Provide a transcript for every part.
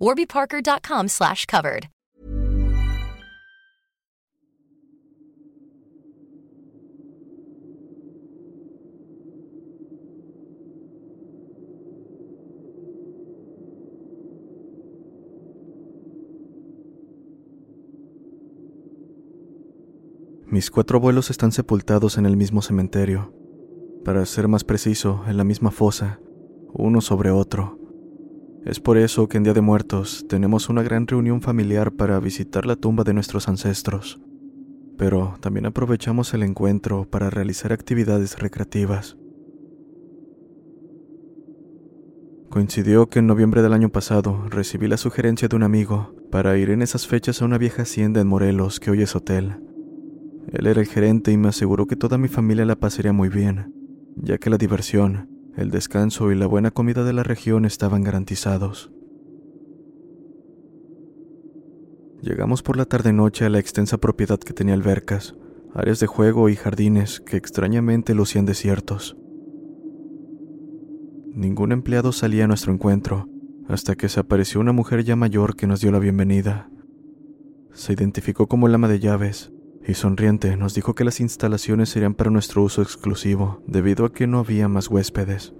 warbyparker.com slash covered. Mis cuatro abuelos están sepultados en el mismo cementerio. Para ser más preciso, en la misma fosa, uno sobre otro. Es por eso que en Día de Muertos tenemos una gran reunión familiar para visitar la tumba de nuestros ancestros. Pero también aprovechamos el encuentro para realizar actividades recreativas. Coincidió que en noviembre del año pasado recibí la sugerencia de un amigo para ir en esas fechas a una vieja hacienda en Morelos que hoy es hotel. Él era el gerente y me aseguró que toda mi familia la pasaría muy bien, ya que la diversión, el descanso y la buena comida de la región estaban garantizados. Llegamos por la tarde-noche a la extensa propiedad que tenía albercas, áreas de juego y jardines que extrañamente lucían desiertos. Ningún empleado salía a nuestro encuentro, hasta que se apareció una mujer ya mayor que nos dio la bienvenida. Se identificó como el ama de llaves y sonriente nos dijo que las instalaciones serían para nuestro uso exclusivo, debido a que no había más huéspedes.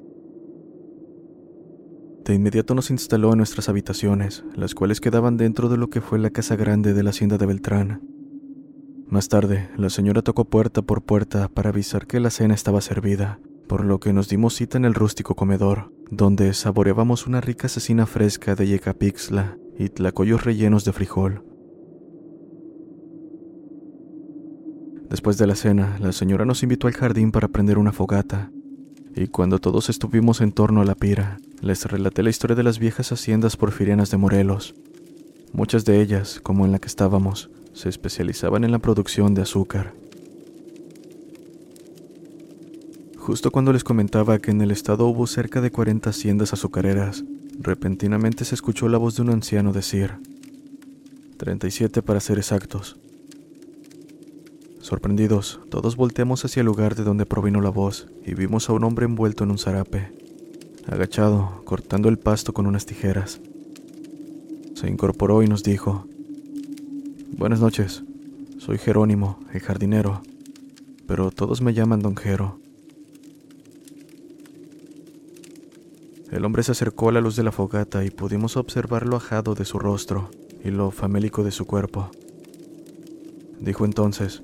De inmediato nos instaló en nuestras habitaciones, las cuales quedaban dentro de lo que fue la casa grande de la hacienda de Beltrán. Más tarde, la señora tocó puerta por puerta para avisar que la cena estaba servida, por lo que nos dimos cita en el rústico comedor, donde saboreábamos una rica cecina fresca de yecapixla y tlacoyos rellenos de frijol. Después de la cena, la señora nos invitó al jardín para prender una fogata, y cuando todos estuvimos en torno a la pira, les relaté la historia de las viejas haciendas porfirianas de Morelos. Muchas de ellas, como en la que estábamos, se especializaban en la producción de azúcar. Justo cuando les comentaba que en el estado hubo cerca de 40 haciendas azucareras, repentinamente se escuchó la voz de un anciano decir, 37 para ser exactos. Sorprendidos, todos volteamos hacia el lugar de donde provino la voz y vimos a un hombre envuelto en un zarape, agachado, cortando el pasto con unas tijeras. Se incorporó y nos dijo, Buenas noches, soy Jerónimo, el jardinero, pero todos me llaman don Jero. El hombre se acercó a la luz de la fogata y pudimos observar lo ajado de su rostro y lo famélico de su cuerpo. Dijo entonces,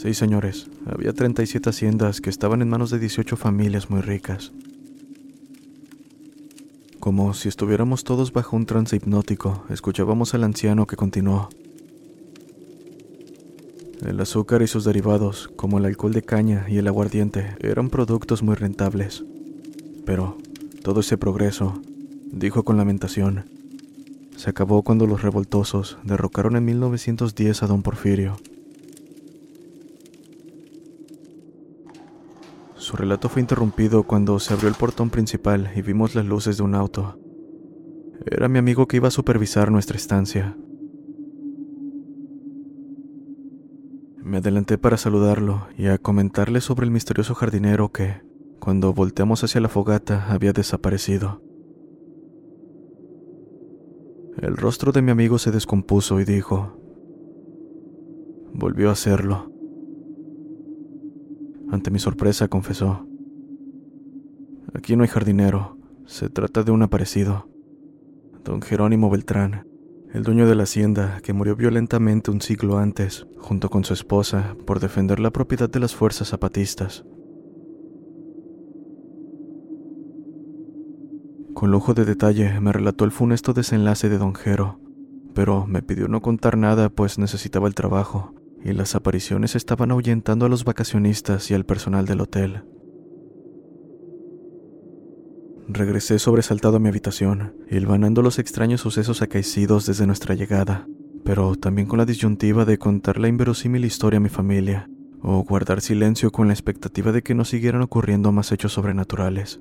Sí, señores, había 37 haciendas que estaban en manos de 18 familias muy ricas. Como si estuviéramos todos bajo un trance hipnótico, escuchábamos al anciano que continuó. El azúcar y sus derivados, como el alcohol de caña y el aguardiente, eran productos muy rentables. Pero todo ese progreso, dijo con lamentación, se acabó cuando los revoltosos derrocaron en 1910 a don Porfirio Su relato fue interrumpido cuando se abrió el portón principal y vimos las luces de un auto. Era mi amigo que iba a supervisar nuestra estancia. Me adelanté para saludarlo y a comentarle sobre el misterioso jardinero que, cuando volteamos hacia la fogata, había desaparecido. El rostro de mi amigo se descompuso y dijo, volvió a hacerlo. Ante mi sorpresa, confesó. Aquí no hay jardinero, se trata de un aparecido. Don Jerónimo Beltrán, el dueño de la hacienda que murió violentamente un siglo antes, junto con su esposa, por defender la propiedad de las fuerzas zapatistas. Con lujo de detalle me relató el funesto desenlace de don Jero, pero me pidió no contar nada pues necesitaba el trabajo, y las apariciones estaban ahuyentando a los vacacionistas y al personal del hotel. Regresé sobresaltado a mi habitación, hilvanando los extraños sucesos acaecidos desde nuestra llegada, pero también con la disyuntiva de contar la inverosímil historia a mi familia, o guardar silencio con la expectativa de que no siguieran ocurriendo más hechos sobrenaturales.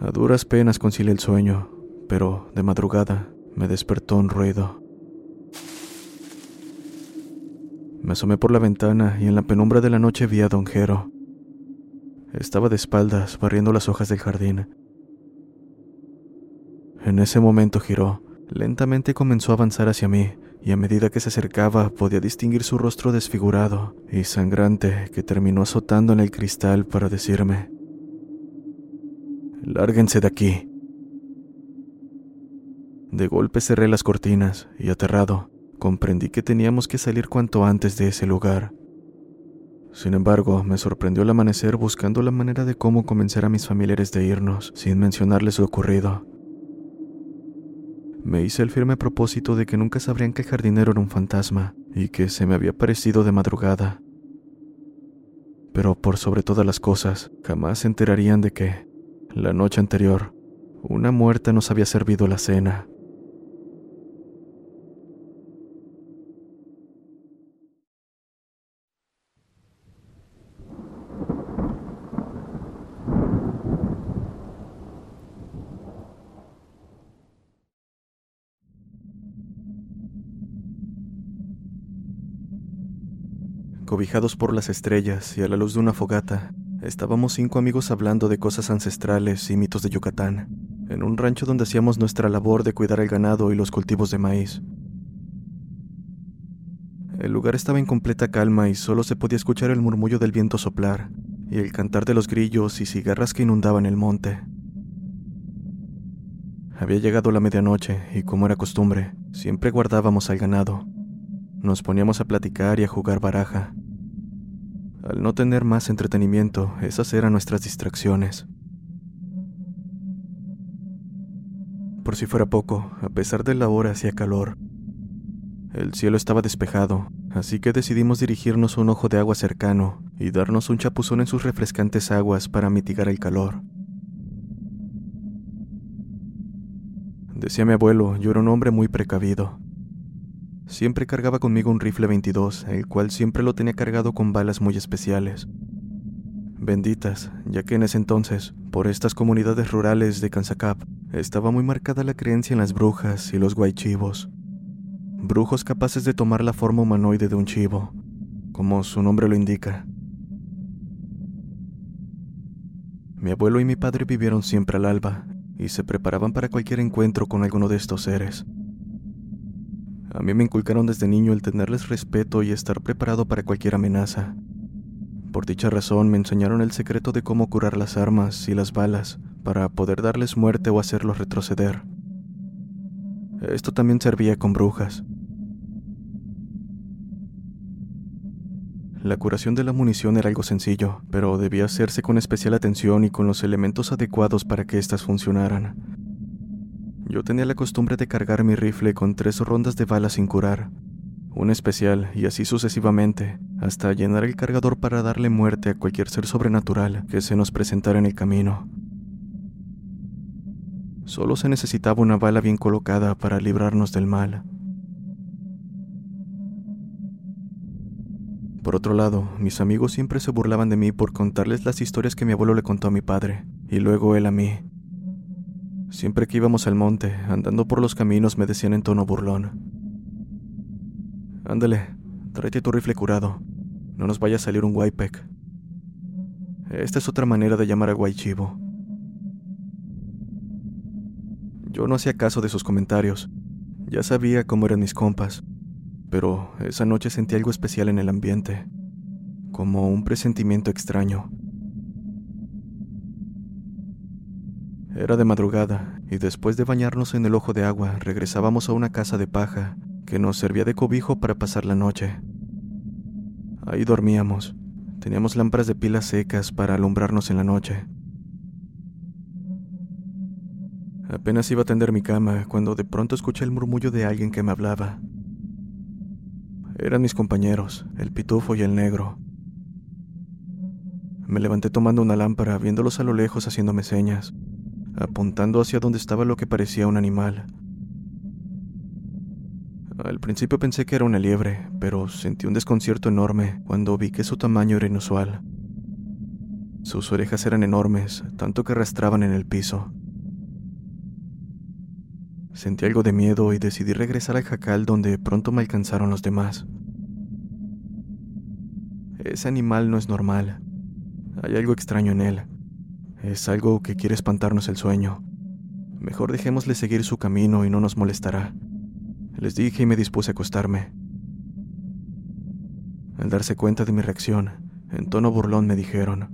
A duras penas concilié el sueño, pero de madrugada me despertó un ruido. Me asomé por la ventana y en la penumbra de la noche vi a don Jero. Estaba de espaldas barriendo las hojas del jardín. En ese momento giró, lentamente comenzó a avanzar hacia mí, y a medida que se acercaba podía distinguir su rostro desfigurado y sangrante que terminó azotando en el cristal para decirme, Lárguense de aquí. De golpe cerré las cortinas y aterrado, comprendí que teníamos que salir cuanto antes de ese lugar. Sin embargo, me sorprendió el amanecer buscando la manera de cómo convencer a mis familiares de irnos, sin mencionarles lo ocurrido. Me hice el firme propósito de que nunca sabrían que el jardinero era un fantasma y que se me había parecido de madrugada. Pero por sobre todas las cosas, jamás se enterarían de que, la noche anterior, una muerta nos había servido la cena. Cobijados por las estrellas y a la luz de una fogata, estábamos cinco amigos hablando de cosas ancestrales y mitos de Yucatán, en un rancho donde hacíamos nuestra labor de cuidar el ganado y los cultivos de maíz. El lugar estaba en completa calma y solo se podía escuchar el murmullo del viento soplar y el cantar de los grillos y cigarras que inundaban el monte. Había llegado la medianoche y, como era costumbre, siempre guardábamos al ganado. Nos poníamos a platicar y a jugar baraja. Al no tener más entretenimiento, esas eran nuestras distracciones. Por si fuera poco, a pesar de la hora hacía calor. El cielo estaba despejado, así que decidimos dirigirnos a un ojo de agua cercano y darnos un chapuzón en sus refrescantes aguas para mitigar el calor. Decía mi abuelo, yo era un hombre muy precavido. Siempre cargaba conmigo un rifle 22, el cual siempre lo tenía cargado con balas muy especiales. Benditas, ya que en ese entonces, por estas comunidades rurales de Kansakap, estaba muy marcada la creencia en las brujas y los guaychivos. Brujos capaces de tomar la forma humanoide de un chivo, como su nombre lo indica. Mi abuelo y mi padre vivieron siempre al alba y se preparaban para cualquier encuentro con alguno de estos seres. A mí me inculcaron desde niño el tenerles respeto y estar preparado para cualquier amenaza. Por dicha razón me enseñaron el secreto de cómo curar las armas y las balas para poder darles muerte o hacerlos retroceder. Esto también servía con brujas. La curación de la munición era algo sencillo, pero debía hacerse con especial atención y con los elementos adecuados para que éstas funcionaran. Yo tenía la costumbre de cargar mi rifle con tres rondas de balas sin curar, un especial y así sucesivamente, hasta llenar el cargador para darle muerte a cualquier ser sobrenatural que se nos presentara en el camino. Solo se necesitaba una bala bien colocada para librarnos del mal. Por otro lado, mis amigos siempre se burlaban de mí por contarles las historias que mi abuelo le contó a mi padre, y luego él a mí, Siempre que íbamos al monte, andando por los caminos, me decían en tono burlón. Ándale, tráete tu rifle curado. No nos vaya a salir un guaypec. Esta es otra manera de llamar a guaychivo. Yo no hacía caso de sus comentarios. Ya sabía cómo eran mis compas. Pero esa noche sentí algo especial en el ambiente. Como un presentimiento extraño. Era de madrugada, y después de bañarnos en el ojo de agua, regresábamos a una casa de paja que nos servía de cobijo para pasar la noche. Ahí dormíamos. Teníamos lámparas de pilas secas para alumbrarnos en la noche. Apenas iba a tender mi cama cuando de pronto escuché el murmullo de alguien que me hablaba. Eran mis compañeros, el pitufo y el negro. Me levanté tomando una lámpara, viéndolos a lo lejos haciéndome señas, apuntando hacia donde estaba lo que parecía un animal. Al principio pensé que era una liebre, pero sentí un desconcierto enorme cuando vi que su tamaño era inusual. Sus orejas eran enormes, tanto que arrastraban en el piso. Sentí algo de miedo y decidí regresar al jacal donde pronto me alcanzaron los demás. Ese animal no es normal. Hay algo extraño en él. Es algo que quiere espantarnos el sueño. Mejor dejémosle seguir su camino y no nos molestará. Les dije y me dispuse a acostarme. Al darse cuenta de mi reacción, en tono burlón me dijeron,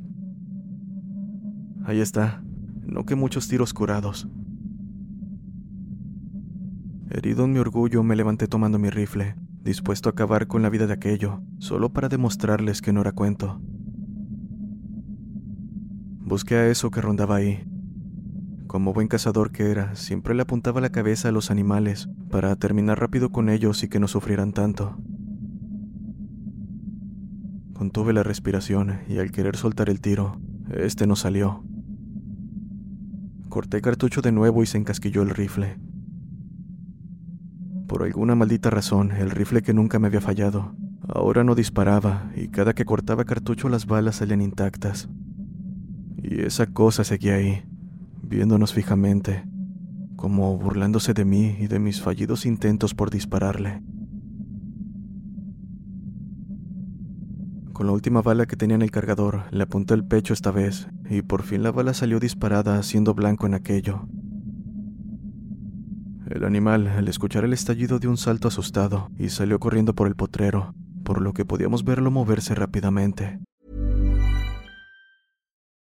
Ahí está, no que muchos tiros curados. Herido en mi orgullo, me levanté tomando mi rifle, dispuesto a acabar con la vida de aquello, solo para demostrarles que no era cuento. Busqué a eso que rondaba ahí. Como buen cazador que era, siempre le apuntaba la cabeza a los animales para terminar rápido con ellos y que no sufrieran tanto. Contuve la respiración y al querer soltar el tiro, este no salió. Corté cartucho de nuevo y se encasquilló el rifle. Por alguna maldita razón, el rifle que nunca me había fallado, ahora no disparaba y cada que cortaba cartucho las balas salían intactas. Y esa cosa seguía ahí, viéndonos fijamente, como burlándose de mí y de mis fallidos intentos por dispararle. Con la última bala que tenía en el cargador, le apunté el pecho esta vez, y por fin la bala salió disparada haciendo blanco en aquello. El animal, al escuchar el estallido, dio un salto asustado y salió corriendo por el potrero, por lo que podíamos verlo moverse rápidamente.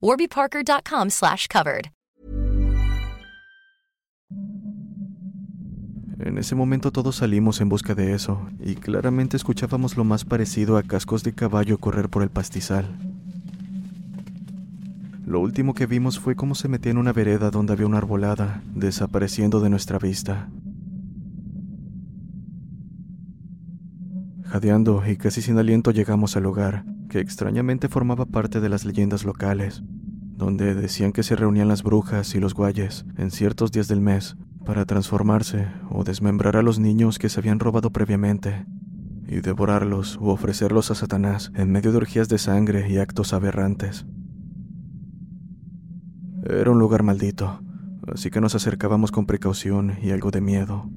warbyparker.com slash covered. En ese momento todos salimos en busca de eso, y claramente escuchábamos lo más parecido a cascos de caballo correr por el pastizal. Lo último que vimos fue cómo se metía en una vereda donde había una arbolada, desapareciendo de nuestra vista. Jadeando y casi sin aliento llegamos al hogar, que extrañamente formaba parte de las leyendas locales, donde decían que se reunían las brujas y los guayes en ciertos días del mes para transformarse o desmembrar a los niños que se habían robado previamente y devorarlos u ofrecerlos a Satanás en medio de orgías de sangre y actos aberrantes. Era un lugar maldito, así que nos acercábamos con precaución y algo de miedo.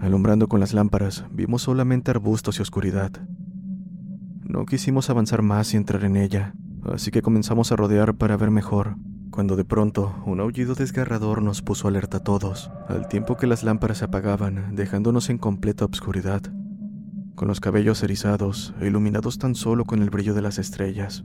Alumbrando con las lámparas, vimos solamente arbustos y oscuridad. No quisimos avanzar más y entrar en ella, así que comenzamos a rodear para ver mejor, cuando de pronto un aullido desgarrador nos puso alerta a todos, al tiempo que las lámparas se apagaban, dejándonos en completa obscuridad, con los cabellos erizados e iluminados tan solo con el brillo de las estrellas.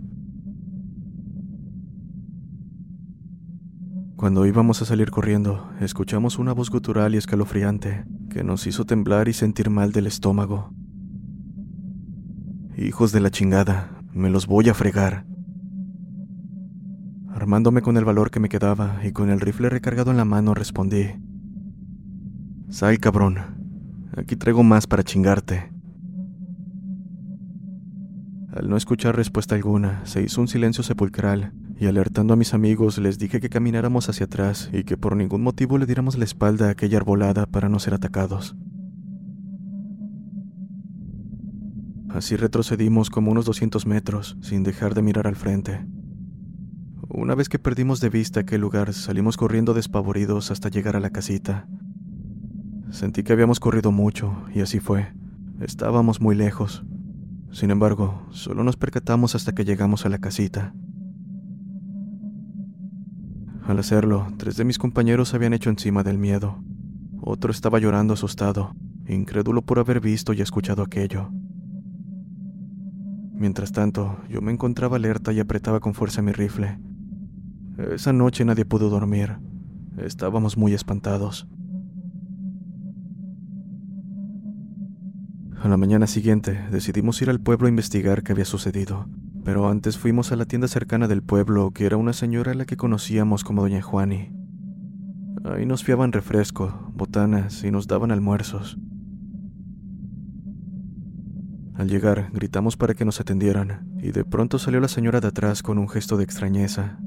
Cuando íbamos a salir corriendo, escuchamos una voz gutural y escalofriante que nos hizo temblar y sentir mal del estómago. Hijos de la chingada, me los voy a fregar. Armándome con el valor que me quedaba y con el rifle recargado en la mano, respondí: Sal, cabrón. Aquí traigo más para chingarte. Al no escuchar respuesta alguna, se hizo un silencio sepulcral y alertando a mis amigos les dije que camináramos hacia atrás y que por ningún motivo le diéramos la espalda a aquella arbolada para no ser atacados. Así retrocedimos como unos 200 metros, sin dejar de mirar al frente. Una vez que perdimos de vista aquel lugar, salimos corriendo despavoridos hasta llegar a la casita. Sentí que habíamos corrido mucho, y así fue. Estábamos muy lejos. Sin embargo, solo nos percatamos hasta que llegamos a la casita. Al hacerlo, tres de mis compañeros se habían hecho encima del miedo. Otro estaba llorando asustado, incrédulo por haber visto y escuchado aquello. Mientras tanto, yo me encontraba alerta y apretaba con fuerza mi rifle. Esa noche nadie pudo dormir. Estábamos muy espantados. A la mañana siguiente decidimos ir al pueblo a investigar qué había sucedido, pero antes fuimos a la tienda cercana del pueblo, que era una señora a la que conocíamos como Doña Juani. Ahí nos fiaban refresco, botanas y nos daban almuerzos. Al llegar, gritamos para que nos atendieran, y de pronto salió la señora de atrás con un gesto de extrañeza.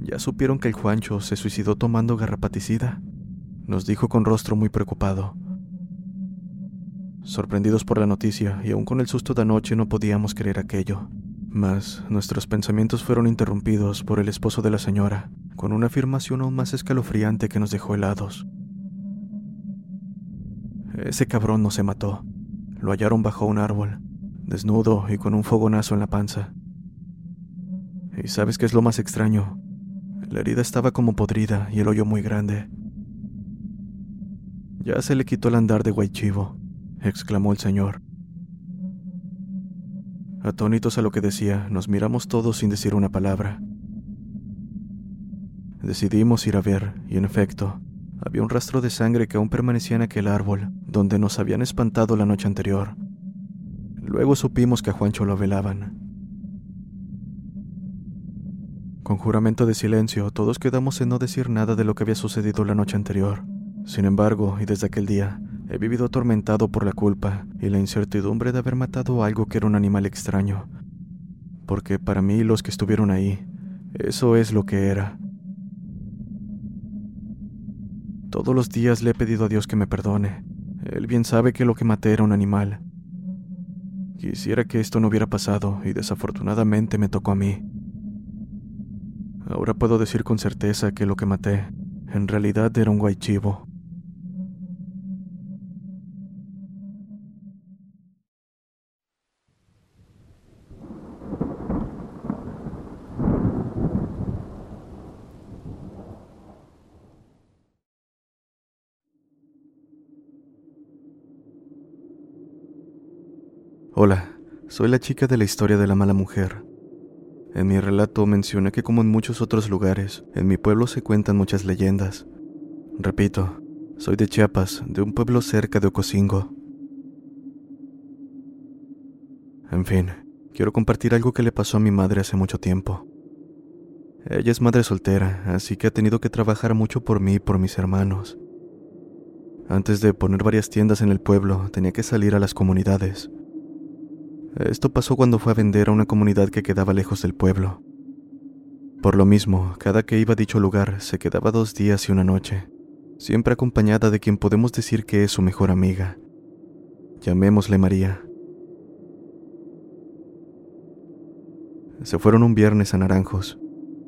Ya supieron que el Juancho se suicidó tomando garrapaticida, nos dijo con rostro muy preocupado. Sorprendidos por la noticia y aún con el susto de anoche no podíamos creer aquello. Mas nuestros pensamientos fueron interrumpidos por el esposo de la señora, con una afirmación aún más escalofriante que nos dejó helados. Ese cabrón no se mató. Lo hallaron bajo un árbol, desnudo y con un fogonazo en la panza. ¿Y sabes qué es lo más extraño? La herida estaba como podrida y el hoyo muy grande. Ya se le quitó el andar de Guaychivo, exclamó el señor. Atónitos a lo que decía, nos miramos todos sin decir una palabra. Decidimos ir a ver, y en efecto, había un rastro de sangre que aún permanecía en aquel árbol, donde nos habían espantado la noche anterior. Luego supimos que a Juancho lo velaban. Con juramento de silencio, todos quedamos en no decir nada de lo que había sucedido la noche anterior. Sin embargo, y desde aquel día, he vivido atormentado por la culpa y la incertidumbre de haber matado algo que era un animal extraño. Porque para mí, los que estuvieron ahí, eso es lo que era. Todos los días le he pedido a Dios que me perdone. Él bien sabe que lo que maté era un animal. Quisiera que esto no hubiera pasado y desafortunadamente me tocó a mí. Ahora puedo decir con certeza que lo que maté en realidad era un guaychivo. Hola, soy la chica de la historia de la mala mujer. En mi relato mencioné que como en muchos otros lugares, en mi pueblo se cuentan muchas leyendas. Repito, soy de Chiapas, de un pueblo cerca de Ocosingo. En fin, quiero compartir algo que le pasó a mi madre hace mucho tiempo. Ella es madre soltera, así que ha tenido que trabajar mucho por mí y por mis hermanos. Antes de poner varias tiendas en el pueblo, tenía que salir a las comunidades. Esto pasó cuando fue a vender a una comunidad que quedaba lejos del pueblo. Por lo mismo, cada que iba a dicho lugar se quedaba dos días y una noche, siempre acompañada de quien podemos decir que es su mejor amiga. Llamémosle María. Se fueron un viernes a Naranjos,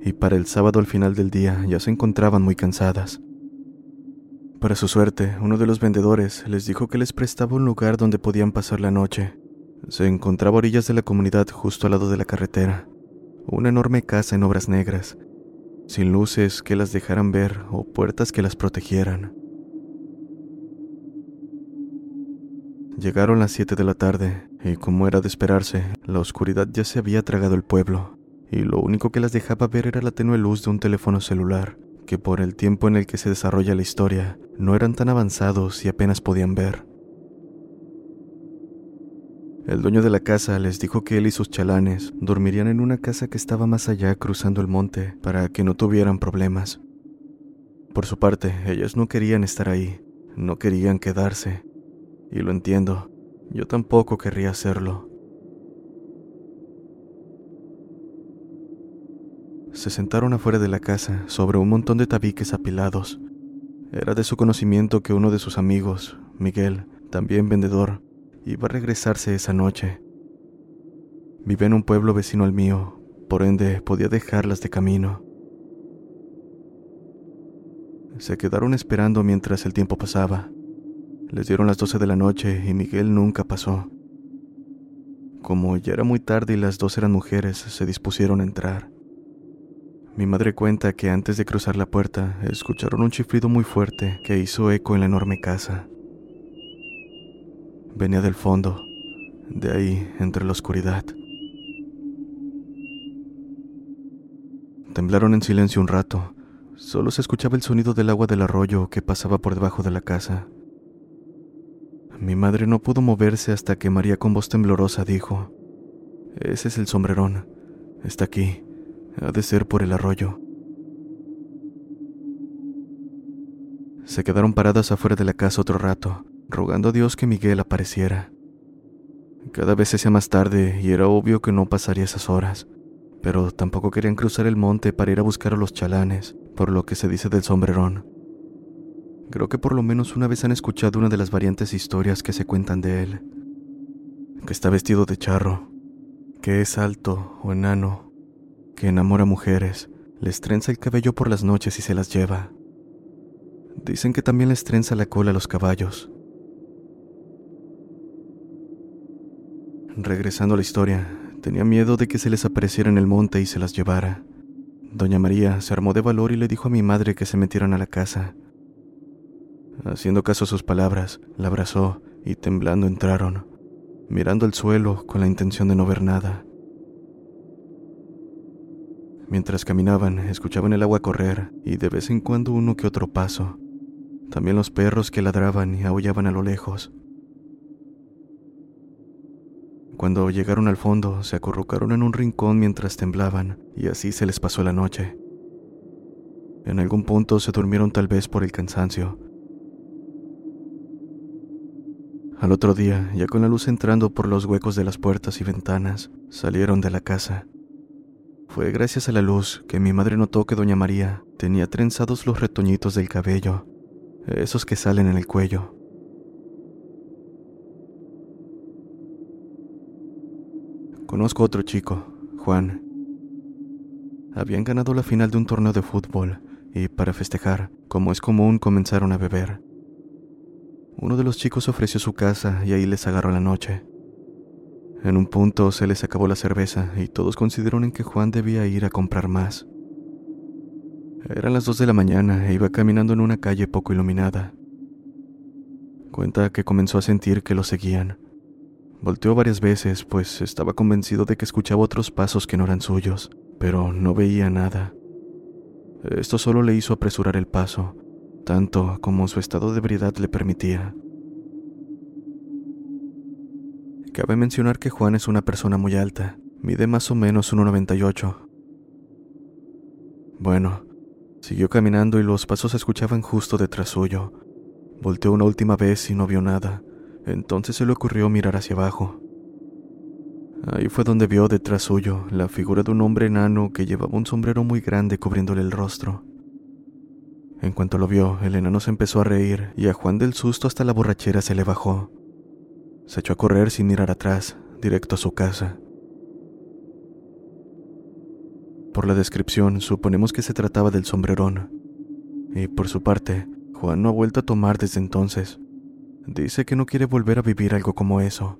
y para el sábado al final del día ya se encontraban muy cansadas. Para su suerte, uno de los vendedores les dijo que les prestaba un lugar donde podían pasar la noche se encontraba a orillas de la comunidad justo al lado de la carretera, una enorme casa en obras negras, sin luces que las dejaran ver o puertas que las protegieran. Llegaron las siete de la tarde y como era de esperarse, la oscuridad ya se había tragado el pueblo, y lo único que las dejaba ver era la tenue luz de un teléfono celular, que por el tiempo en el que se desarrolla la historia, no eran tan avanzados y apenas podían ver. El dueño de la casa les dijo que él y sus chalanes dormirían en una casa que estaba más allá cruzando el monte para que no tuvieran problemas. Por su parte, ellas no querían estar ahí, no querían quedarse. Y lo entiendo, yo tampoco querría hacerlo. Se sentaron afuera de la casa sobre un montón de tabiques apilados. Era de su conocimiento que uno de sus amigos, Miguel, también vendedor, iba a regresarse esa noche. Vive en un pueblo vecino al mío, por ende podía dejarlas de camino. Se quedaron esperando mientras el tiempo pasaba. Les dieron las doce de la noche y Miguel nunca pasó. Como ya era muy tarde y las dos eran mujeres, se dispusieron a entrar. Mi madre cuenta que antes de cruzar la puerta escucharon un chiflido muy fuerte que hizo eco en la enorme casa. Venía del fondo, de ahí, entre la oscuridad. Temblaron en silencio un rato. Solo se escuchaba el sonido del agua del arroyo que pasaba por debajo de la casa. Mi madre no pudo moverse hasta que María con voz temblorosa dijo, Ese es el sombrerón. Está aquí. Ha de ser por el arroyo. Se quedaron paradas afuera de la casa otro rato, rogando a Dios que Miguel apareciera. Cada vez hacía más tarde y era obvio que no pasaría esas horas, pero tampoco querían cruzar el monte para ir a buscar a los chalanes, por lo que se dice del sombrerón. Creo que por lo menos una vez han escuchado una de las variantes historias que se cuentan de él. Que está vestido de charro, que es alto o enano, que enamora mujeres, les trenza el cabello por las noches y se las lleva. Dicen que también les trenza la cola a los caballos. Regresando a la historia, tenía miedo de que se les apareciera en el monte y se las llevara. Doña María se armó de valor y le dijo a mi madre que se metieran a la casa, Haciendo caso a sus palabras, la abrazó y temblando entraron, mirando al suelo con la intención de no ver nada. Mientras caminaban, escuchaban el agua correr y de vez en cuando uno que otro paso. También los perros que ladraban y aullaban a lo lejos. Cuando llegaron al fondo, se acurrucaron en un rincón mientras temblaban, y así se les pasó la noche. En algún punto se durmieron tal vez por el cansancio, Al otro día, ya con la luz entrando por los huecos de las puertas y ventanas, salieron de la casa. Fue gracias a la luz que mi madre notó que doña María tenía trenzados los retoñitos del cabello, esos que salen en el cuello. Conozco a otro chico, Juan. Habían ganado la final de un torneo de fútbol y para festejar, como es común, comenzaron a beber. Uno de los chicos ofreció su casa y ahí les agarró la noche. En un punto se les acabó la cerveza y todos consideraron que Juan debía ir a comprar más. Eran las dos de la mañana e iba caminando en una calle poco iluminada. Cuenta que comenzó a sentir que lo seguían. Volteó varias veces, pues estaba convencido de que escuchaba otros pasos que no eran suyos, pero no veía nada. Esto solo le hizo apresurar el paso, tanto como su estado de ebriedad le permitía. Cabe mencionar que Juan es una persona muy alta, mide más o menos 1,98. Bueno, siguió caminando y los pasos se escuchaban justo detrás suyo. Volteó una última vez y no vio nada, entonces se le ocurrió mirar hacia abajo. Ahí fue donde vio detrás suyo la figura de un hombre enano que llevaba un sombrero muy grande cubriéndole el rostro. En cuanto lo vio, el enano se empezó a reír y a Juan del susto hasta la borrachera se le bajó. Se echó a correr sin mirar atrás, directo a su casa. Por la descripción, suponemos que se trataba del sombrerón. Y por su parte, Juan no ha vuelto a tomar desde entonces. Dice que no quiere volver a vivir algo como eso.